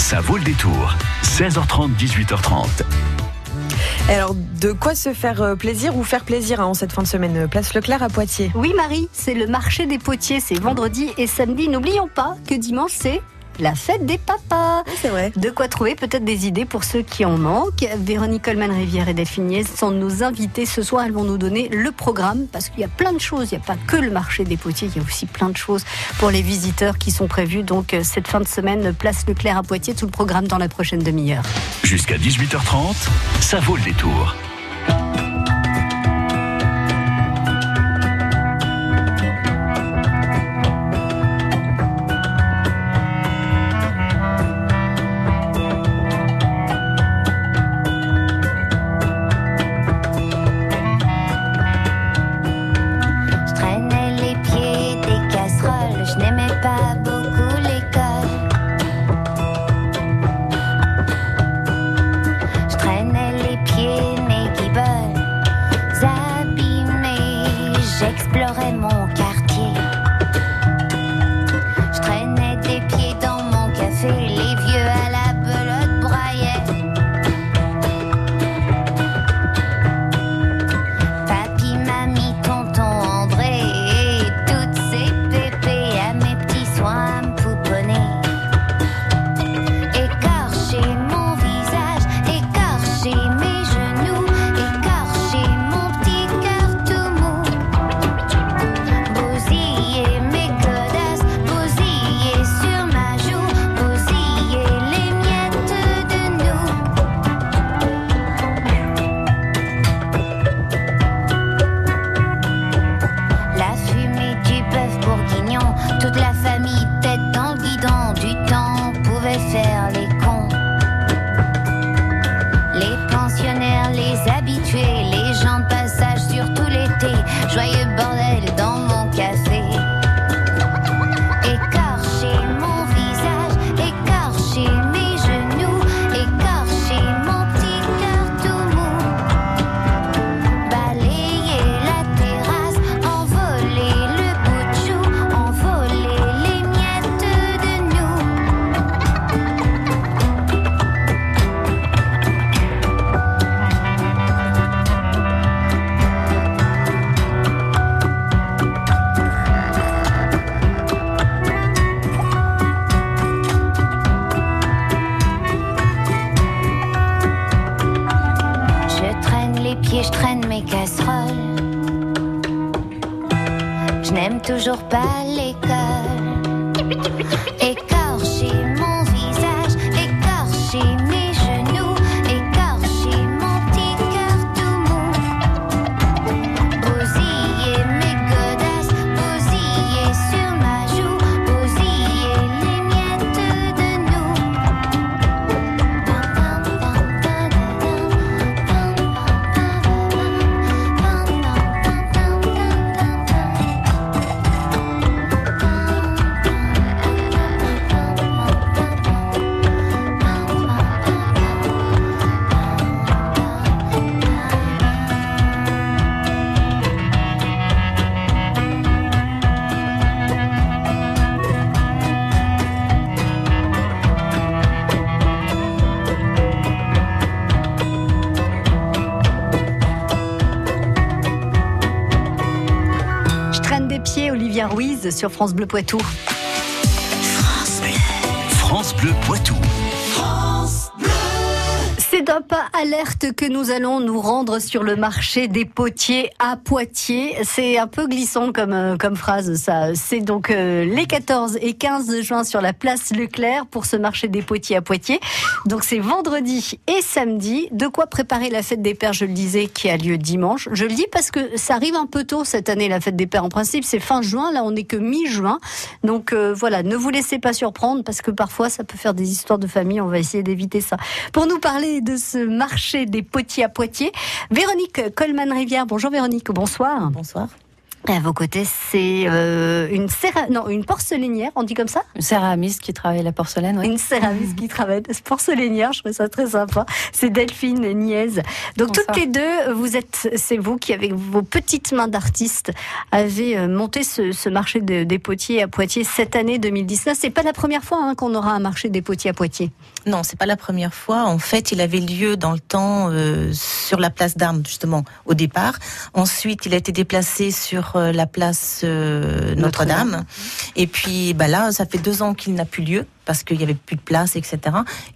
Ça vaut le détour. 16h30, 18h30. Alors, de quoi se faire euh, plaisir ou faire plaisir hein, en cette fin de semaine Place Leclerc à Poitiers? Oui, Marie, c'est le marché des potiers. C'est vendredi et samedi. N'oublions pas que dimanche, c'est la fête des papas. c'est vrai. De quoi trouver peut-être des idées pour ceux qui en manquent. Véronique Coleman-Rivière et Delphine sont nos invités. Ce soir, elles vont nous donner le programme parce qu'il y a plein de choses. Il n'y a pas que le marché des potiers, il y a aussi plein de choses pour les visiteurs qui sont prévus. Donc, euh, cette fin de semaine, place Leclerc à Poitiers, tout le programme dans la prochaine demi-heure. Jusqu'à 18h30, ça vaut le détour. toujours pas les sur France Bleu Poitou. France Bleu. France Bleu Poitou. D'un pas alerte que nous allons nous rendre sur le marché des potiers à Poitiers. C'est un peu glissant comme, euh, comme phrase, ça. C'est donc euh, les 14 et 15 juin sur la place Leclerc pour ce marché des potiers à Poitiers. Donc c'est vendredi et samedi. De quoi préparer la fête des pères, je le disais, qui a lieu dimanche. Je le dis parce que ça arrive un peu tôt cette année, la fête des pères. En principe, c'est fin juin. Là, on n'est que mi-juin. Donc euh, voilà, ne vous laissez pas surprendre parce que parfois, ça peut faire des histoires de famille. On va essayer d'éviter ça. Pour nous parler de ce marché des potiers à Poitiers. Véronique Coleman-Rivière. Bonjour Véronique, bonsoir. Bonsoir. À vos côtés, c'est euh, une, céra... non, une porcelainière, on dit comme ça Une céramiste qui travaille la porcelaine, oui. Une céramiste qui travaille la porcelainière, je trouve ça très sympa. C'est Delphine Niez. Donc Bonsoir. toutes les deux, vous êtes, c'est vous qui avec vos petites mains d'artistes avez euh, monté ce, ce marché de- des potiers à Poitiers cette année 2019. C'est pas la première fois hein, qu'on aura un marché des potiers à Poitiers. Non, c'est pas la première fois. En fait, il avait lieu dans le temps euh, sur la place d'Armes justement au départ. Ensuite, il a été déplacé sur euh, la place euh, Notre-Dame. Notre-Dame. Et puis, bah là, ça fait deux ans qu'il n'a plus lieu parce qu'il y avait plus de place, etc.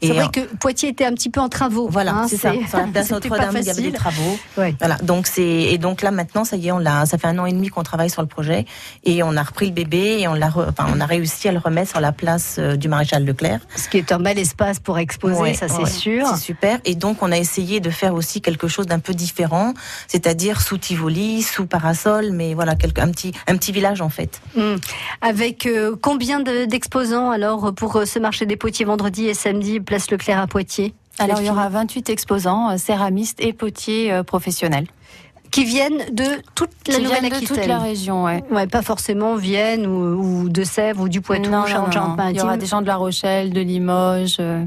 C'est Et vrai euh, que Poitiers était un petit peu en travaux. voilà, hein, c'est ça. Sur la place Notre-Dame, il y avait des travaux. Ouais. Voilà, donc c'est et donc là maintenant ça y est, on l'a. Ça fait un an et demi qu'on travaille sur le projet et on a repris le bébé et on l'a, re- enfin on a réussi à le remettre sur la place euh, du maréchal Leclerc. Ce qui est un bel espace pour exposer, Ouais, ça c'est ouais. sûr. C'est super. Et donc, on a essayé de faire aussi quelque chose d'un peu différent, c'est-à-dire sous Tivoli, sous parasol, mais voilà, un petit, un petit village en fait. Mm. Avec euh, combien de- d'exposants alors pour ce marché des potiers vendredi et samedi, place Leclerc à Poitiers Alors, il y aura 28 exposants, euh, céramistes et potiers euh, professionnels. Qui viennent de toute la Nouvelle-Aquitaine. toute région, ouais. Ouais, pas forcément Vienne ou, ou de Sèvres ou du Poitou, Non, non, non, non. Il y aura des gens de La Rochelle, de Limoges. euh,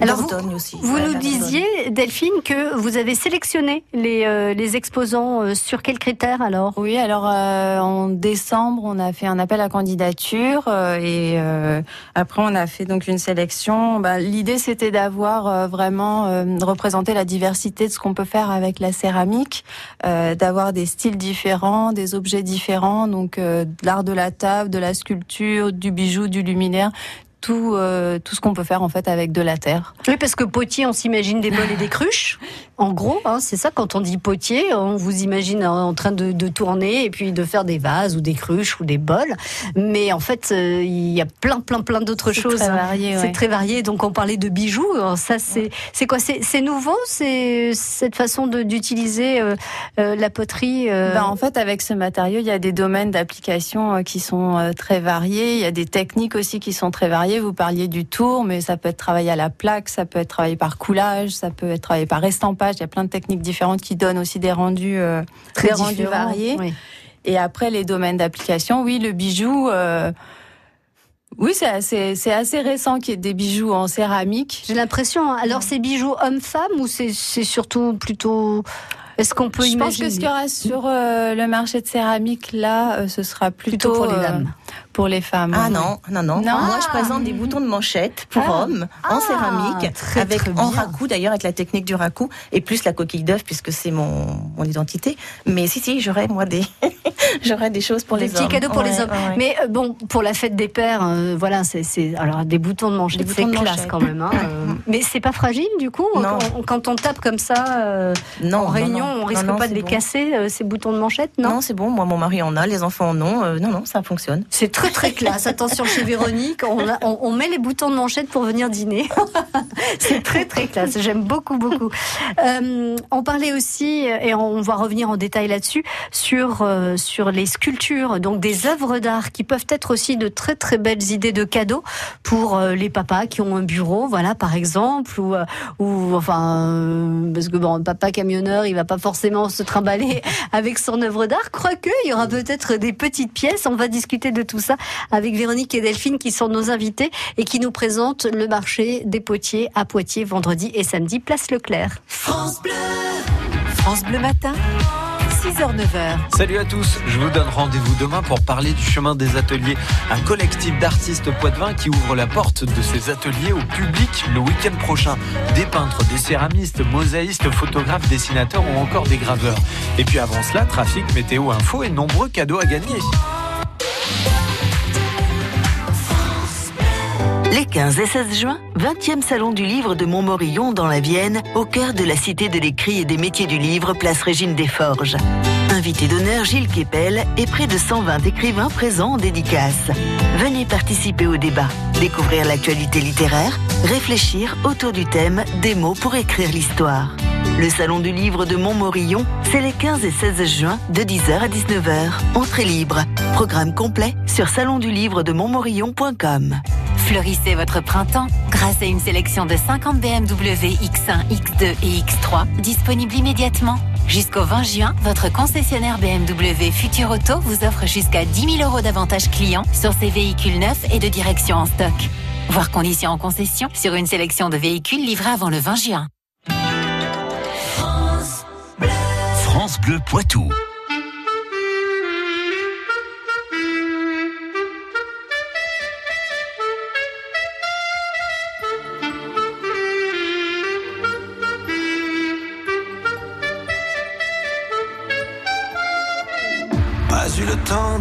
Alors, vous- Dordogne aussi. Vous Ouais, nous disiez, Delphine, que vous avez sélectionné les, euh, les exposants euh, sur quels critères alors? Oui, alors euh, en décembre, on a fait un appel à candidature euh, et euh, après on a fait donc une sélection. Bah, L'idée c'était d'avoir euh, vraiment euh, de représenter la diversité de ce qu'on peut faire avec la céramique, euh, d'avoir des styles différents, des objets différents, donc euh, de l'art de la table, de la sculpture, du bijou, du luminaire. Tout, euh, tout ce qu'on peut faire en fait avec de la terre. Oui, parce que potier, on s'imagine des bols et des cruches? En gros, hein, c'est ça, quand on dit potier, on vous imagine en train de, de tourner et puis de faire des vases ou des cruches ou des bols. Mais en fait, euh, il y a plein, plein, plein d'autres C'est choses. très varié, C'est ouais. très varié. Donc, on parlait de bijoux. Alors, ça, c'est c'est quoi? C'est c'est nouveau? C'est cette façon d'utiliser euh, euh, la poterie Ben, en fait, avec ce matériau, il y a des domaines d'application qui sont très variés. Il y a des techniques aussi qui sont très variées. Vous parliez du tour, mais ça peut être travaillé à la plaque, ça peut être travaillé par coulage, ça peut être travaillé par estampage. Il y a plein de techniques différentes qui donnent aussi des rendus, euh, très des rendus variés. Oui. Et après, les domaines d'application, oui, le bijou. euh, oui, c'est assez, c'est assez récent qu'il y ait des bijoux en céramique. J'ai l'impression. hein. Alors, c'est bijoux homme-femme ou c'est c'est surtout plutôt. Est-ce qu'on peut Je pense imaginer que ce qu'il y aura sur euh, le marché de céramique là, euh, ce sera plutôt, Plutôt pour les euh, dames. Pour les femmes. Ah non, non, non. Non. Moi, je Ah. présente des boutons de manchette pour Ah. hommes Ah, en céramique, très, avec très en raku d'ailleurs, avec la technique du raku, et plus la coquille d'œuf puisque c'est mon, mon identité. Mais si, si, j'aurais moi des, j'aurais des choses pour des les petits hommes. cadeaux pour les hommes. ouais. Mais euh, bon, pour la fête des pères, euh, voilà, c'est alors des boutons de manchette, Des c'est boutons de classe manchette. quand même. hein, euh, mais c'est pas fragile du coup. Non. Quand, quand on tape comme ça euh, non, en réunion, non. on risque pas de les bon. casser ces boutons de manchette, non, Non, c'est bon. Moi, mon mari en a, les enfants en ont. Non, non, ça fonctionne. C'est très très classe. Attention chez Véronique, on, met les boutons de manchette pour venir dîner. c'est très très classe. J'aime beaucoup beaucoup. Euh, on parlait aussi et on va revenir en détail là-dessus sur euh, sur les sculptures, donc des œuvres d'art qui peuvent être aussi de très très belles idées de cadeaux pour euh, les papas qui ont un bureau, voilà par exemple, ou ou enfin parce que bon, papa camionneur, il va pas forcément se trimballer avec son œuvre d'art. Quoique, il y aura peut-être des petites pièces. On va discuter de tout ça avec Véronique et Delphine qui sont nos invités et qui nous présentent le marché des potiers à Poitiers vendredi et samedi, place Leclerc. France Bleu Matin, 6h-9h. Salut à tous, je vous donne rendez-vous demain pour parler du chemin des ateliers, un collectif d'artistes poitevins qui ouvre la porte de ces ateliers au public le week-end prochain. Des peintres, des céramistes, mosaïstes, photographes, dessinateurs ou encore des graveurs. Et puis avant cela, trafic, météo, info et nombreux cadeaux à gagner. Les 15 et 16 juin, 20e salon du livre de Montmorillon dans la Vienne, au cœur de la cité de l'écrit et des métiers du livre, place Régine Desforges. Invité d'honneur Gilles Kepel et près de 120 écrivains présents en dédicace. Venez participer au débat, découvrir l'actualité littéraire, réfléchir autour du thème des mots pour écrire l'histoire. Le salon du livre de Montmorillon, c'est les 15 et 16 juin de 10h à 19h. Entrée libre. Programme complet sur salonduLivre-de-montmorillon.com. Fleurissez votre printemps grâce à une sélection de 50 BMW X1, X2 et X3 disponibles immédiatement. Jusqu'au 20 juin, votre concessionnaire BMW Futur Auto vous offre jusqu'à 10 000 euros d'avantages clients sur ses véhicules neufs et de direction en stock. Voir conditions en concession sur une sélection de véhicules livrés avant le 20 juin. France Bleu Poitou.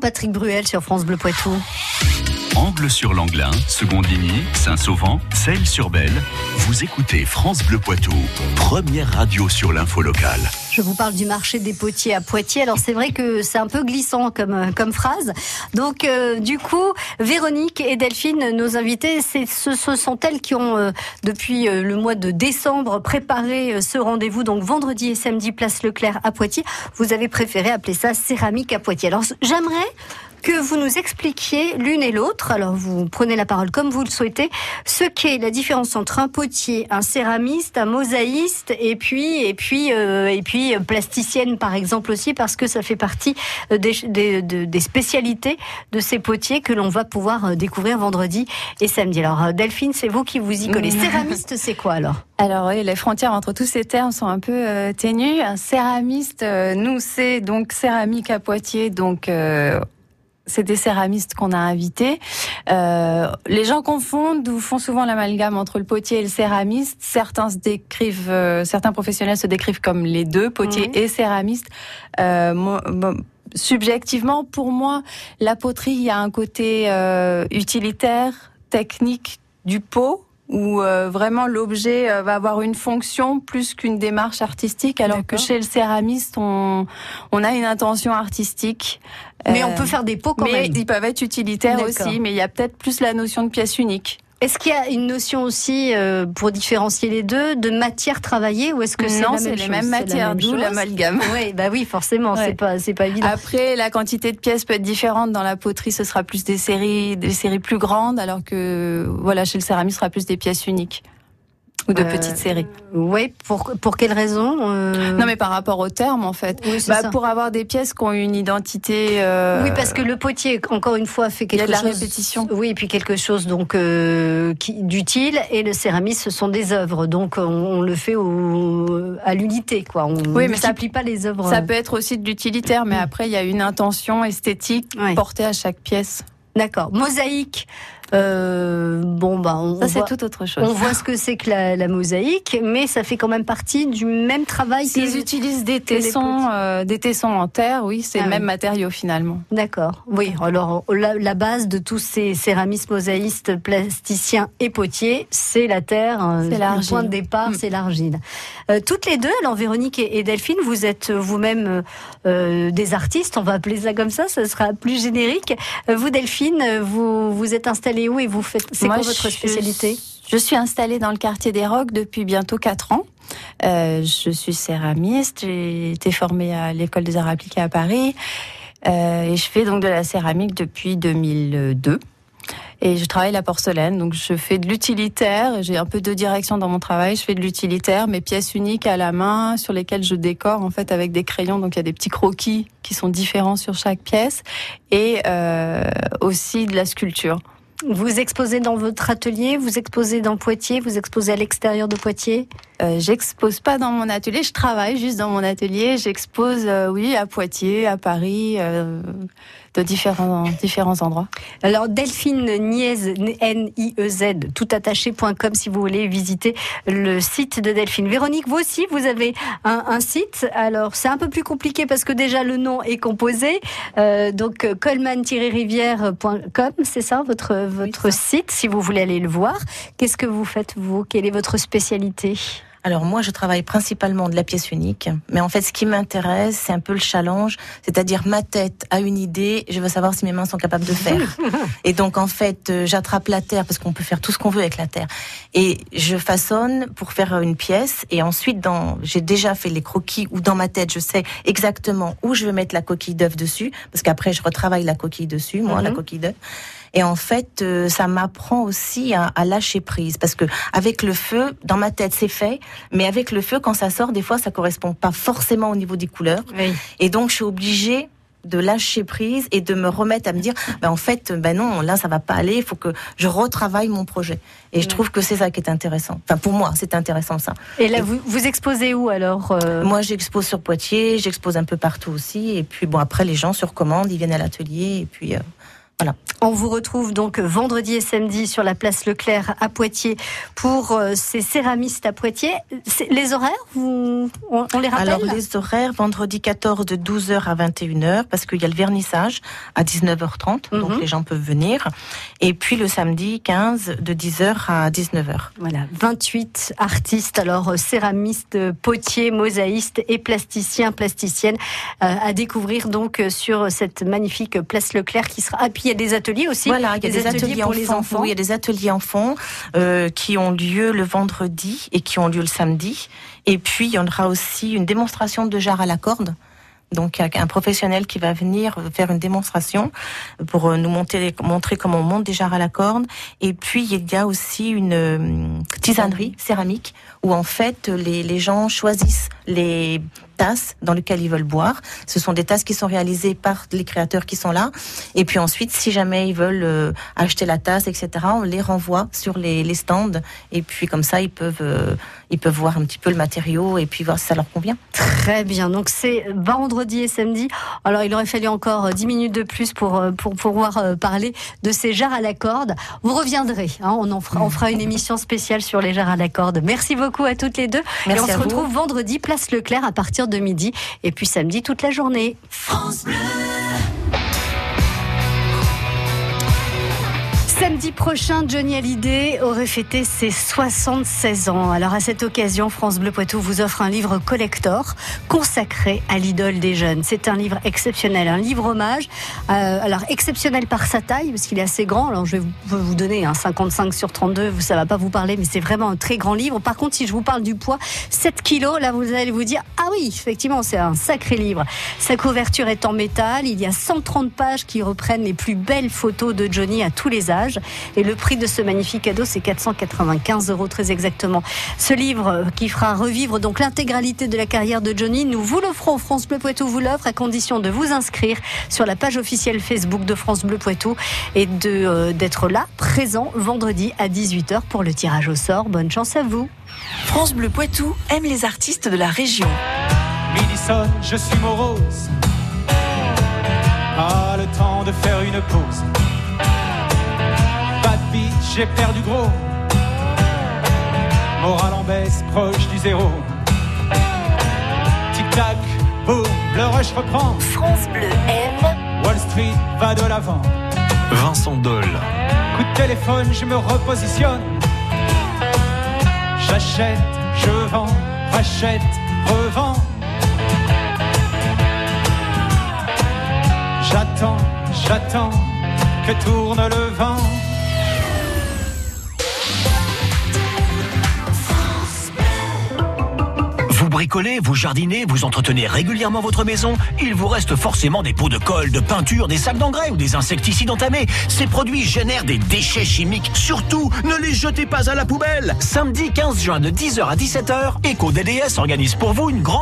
Patrick Bruel sur France Bleu Poitou. Angle sur l'Anglin, seconde lignée, Saint-Sauvant, Celles-sur-Belle. Vous écoutez France Bleu Poitou, première radio sur l'info locale. Je vous parle du marché des potiers à Poitiers. Alors c'est vrai que c'est un peu glissant comme, comme phrase. Donc euh, du coup, Véronique et Delphine, nos invités, ce, ce sont elles qui ont euh, depuis euh, le mois de décembre préparé ce rendez-vous. Donc vendredi et samedi, place Leclerc à Poitiers. Vous avez préféré appeler ça céramique à Poitiers. Alors j'aimerais que vous nous expliquiez l'une et l'autre, alors vous prenez la parole comme vous le souhaitez, ce qu'est la différence entre un potier, un céramiste, un mosaïste et puis et puis euh, et puis euh, plasticienne par exemple aussi parce que ça fait partie euh, des, des, de- des spécialités de ces potiers que l'on va pouvoir euh, découvrir vendredi et samedi. Alors Delphine, c'est vous qui vous y. Mm. Céramiste, c'est quoi alors? Alors oui, les frontières entre tous ces termes sont un peu euh, ténues. Un céramiste, euh, nous, c'est donc céramique à Poitiers, donc euh, c'est des céramistes qu'on a invités. Euh, les gens confondent ou font souvent l'amalgame entre le potier et le céramiste. Certains se décrivent, euh, certains professionnels se décrivent comme les deux, potier Mhm. et céramiste. Euh, moi- moi, subjectivement, pour moi, la poterie, il y a un côté euh, utilitaire, technique du pot où euh, vraiment l'objet euh, va avoir une fonction plus qu'une démarche artistique, alors que chez le céramiste, on, on a une intention artistique. Mais Euh, on peut faire des pots quand mais même. ils peuvent être utilitaires aussi, mais il y a peut-être plus la notion de pièce unique. Est-ce qu'il y a une notion aussi, euh, pour différencier les deux, de matière travaillée ou est-ce que c'est non, c'est les mêmes matières, d'où l'amalgame. Oui, bah oui, forcément, Ouais. c'est pas, c'est pas évident. Après, la quantité de pièces peut être différente. Dans la poterie, ce sera plus des séries, des séries plus grandes, alors que voilà, chez le céramisme, ce sera plus des pièces uniques ou de Euh, petites séries. Oui, pour, pour quelle raison euh, Non, mais par rapport au terme, en fait. Oui, Bah, ça. pour avoir des pièces qui ont une identité. euh, Oui, parce que le potier, encore une fois, fait il y a quelque de la chose. répétition. Oui, et puis quelque chose donc qui- d'utile. Et le céramisme, ce sont des œuvres, donc on, on le fait au, à l'unité, quoi. On Oui, mais ça- multiplie pas les œuvres. Ça peut être aussi de l'utilitaire, mais après, il y a une intention esthétique Ouais. portée à chaque pièce. D'accord. Mosaïque. Euh, bon, bah, on, Ça, c'est voit, tout autre chose. on voit ce que c'est que la, la mosaïque, mais ça fait quand même partie du même travail. que- S'ils utilisent des tessons, euh, des tessons en terre, oui, c'est Ah le même oui. matériau finalement. D'accord. Oui. Alors la, la base de tous ces céramistes, mosaïstes, plasticiens et potiers, c'est la terre. euh, C'est Le l'argile. point de départ, Mm. c'est l'argile. Euh, toutes les deux, alors Véronique et, et Delphine, vous êtes vous-même des artistes. On va appeler ça comme ça. Ça sera plus générique. Vous, Delphine, vous vous êtes installée où et vous faites. C'est quoi votre spécialité Je suis installée dans le quartier des Rocs depuis bientôt 4 ans. Euh, je suis céramiste, j'ai été formée à l'école des arts appliqués à Paris euh, et je fais donc de la céramique depuis 2002. Et je travaille la porcelaine, donc je fais de l'utilitaire. J'ai un peu de direction dans mon travail. Je fais de l'utilitaire, mes pièces uniques à la main, sur lesquelles je décore en fait avec des crayons. Donc il y a des petits croquis qui sont différents sur chaque pièce, et euh, aussi de la sculpture. Vous exposez dans votre atelier, vous exposez dans Poitiers, vous exposez à l'extérieur de Poitiers? Euh, j'expose pas dans mon atelier, je travaille juste dans mon atelier. J'expose, euh, oui, à Poitiers, à Paris, euh, de différents, différents endroits. Alors Delphine Niez, N-I-E-Z, toutattaché.com si vous voulez visiter le site de Delphine. Véronique, vous aussi, vous avez un, un site. Alors c'est un peu plus compliqué parce que déjà le nom est composé. Euh, donc coleman-rivière.com, c'est ça votre, votre site si vous voulez aller le voir. Qu'est-ce que vous faites vous? Quelle est votre spécialité? Alors moi, je travaille principalement de la pièce unique, mais en fait, ce qui m'intéresse, c'est un peu le challenge, c'est-à-dire ma tête a une idée, je veux savoir si mes mains sont capables de faire. et donc en fait, euh, j'attrape la terre parce qu'on peut faire tout ce qu'on veut avec la terre, et je façonne pour faire une pièce, et ensuite, dans, j'ai déjà fait les croquis ou dans ma tête, je sais exactement où je veux mettre la coquille d'œuf dessus, parce qu'après, je retravaille la coquille dessus, moi, Mhm. la coquille d'œuf. Et en fait, euh, ça m'apprend aussi à, à lâcher prise parce que avec le feu, dans ma tête, c'est fait, mais avec le feu, quand ça sort, des fois, ça correspond pas forcément au niveau des couleurs. Oui. Et donc, je suis obligée de lâcher prise et de me remettre à me dire, ben en fait, ben non, là, ça va pas aller. Il faut que je retravaille mon projet. Et je trouve que c'est ça qui est intéressant. Enfin, pour moi, c'est intéressant ça. Et là, vous, vous exposez où alors euh, Moi, j'expose sur Poitiers, j'expose un peu partout aussi. Et puis, bon, après, les gens sur commande, ils viennent à l'atelier. Et puis, euh, On vous retrouve donc vendredi et samedi sur la place Leclerc à Poitiers pour euh, ces céramistes à Poitiers. Les horaires, vous, on, on les rappelle? Alors les horaires, vendredi 14 de 12h à 21h parce qu'il y a le vernissage à 19h30, donc Mhm. les gens peuvent venir. Et puis le samedi 15 de 10h à 19h. Voilà, 28 artistes, alors euh, céramistes, euh, potiers, mosaïstes et plasticiens, plasticiennes euh, à découvrir donc sur cette magnifique place Leclerc qui sera. Il y a des ateliers aussi. Voilà, il y a des, ateliers, pour les enfants. Oui, il y a des ateliers enfants euh, qui ont lieu le vendredi et qui ont lieu le samedi. Et puis il y en aura aussi une démonstration de jarre à la corde. Donc il y a un professionnel qui va venir faire une démonstration pour euh, nous montrer, montrer comment on monte des jarres à la corde. Et puis il y a aussi une euh, tisanerie céramique où en fait les, les gens choisissent les tasses dans lesquelles ils veulent boire. Ce sont des tasses qui sont réalisées par les créateurs qui sont là. Et puis ensuite, si jamais ils veulent euh, acheter la tasse, etc., on les renvoie sur les, les stands. Et puis comme ça, ils peuvent, euh, ils peuvent voir un petit peu le matériau et puis voir si ça leur convient. Très bien. Donc c'est vendredi et samedi. Alors il aurait fallu encore euh, 10 minutes de plus pour, euh, pour pouvoir euh, parler de ces jarres à la corde. Vous reviendrez. hein, on, en fera, on fera une émission spéciale sur les jarres à la corde. Merci beaucoup à toutes les deux. Merci et on se vous. retrouve vendredi, place Leclerc à partir de midi. Et puis samedi toute la journée. Samedi prochain, Johnny Hallyday aurait fêté ses 76 ans. Alors à cette occasion, France Bleu Poitou vous offre un livre collector consacré à l'idole des jeunes. C'est un livre exceptionnel, un livre hommage. Euh, alors exceptionnel par sa taille, parce qu'il est assez grand. Alors je vais vous, donner un 55 sur 32, ça va pas vous parler, mais c'est vraiment un très grand livre. Par contre, si je vous parle du poids, 7 kilos, là vous allez vous dire, ah oui, effectivement, c'est un sacré livre. Sa couverture est en métal, il y a 130 pages qui reprennent les plus belles photos de Johnny à tous les âges. Et le prix de ce magnifique cadeau, c'est 495 euros très exactement. Ce livre euh, qui fera revivre donc l'intégralité de la carrière de Johnny, nous vous l'offrons. France Bleu Poitou vous l'offre à condition de vous inscrire sur la page officielle Facebook de France Bleu Poitou et de euh, d'être là, présent vendredi à 18h pour le tirage au sort. Bonne chance à vous. France Bleu Poitou aime les artistes de la région. Midi sonne, je suis morose. Pas le temps de faire une pause. J'ai perdu gros. Morale en baisse, proche du zéro. Tic-tac, boum, le rush reprend. France Bleu aime. Wall Street va de l'avant. Vincent Dole. Coup de téléphone, je me repositionne. J'achète, je vends, rachète, revends. J'attends, j'attends que tourne le vent. Bricolez, vous jardinez, vous entretenez régulièrement votre maison, il vous reste forcément des pots de colle, de peinture, des sacs d'engrais ou des insecticides entamés. Ces produits génèrent des déchets chimiques. Surtout, ne les jetez pas à la poubelle. Samedi 15 juin de 10h à 17h, EcoDDS organise pour vous une grande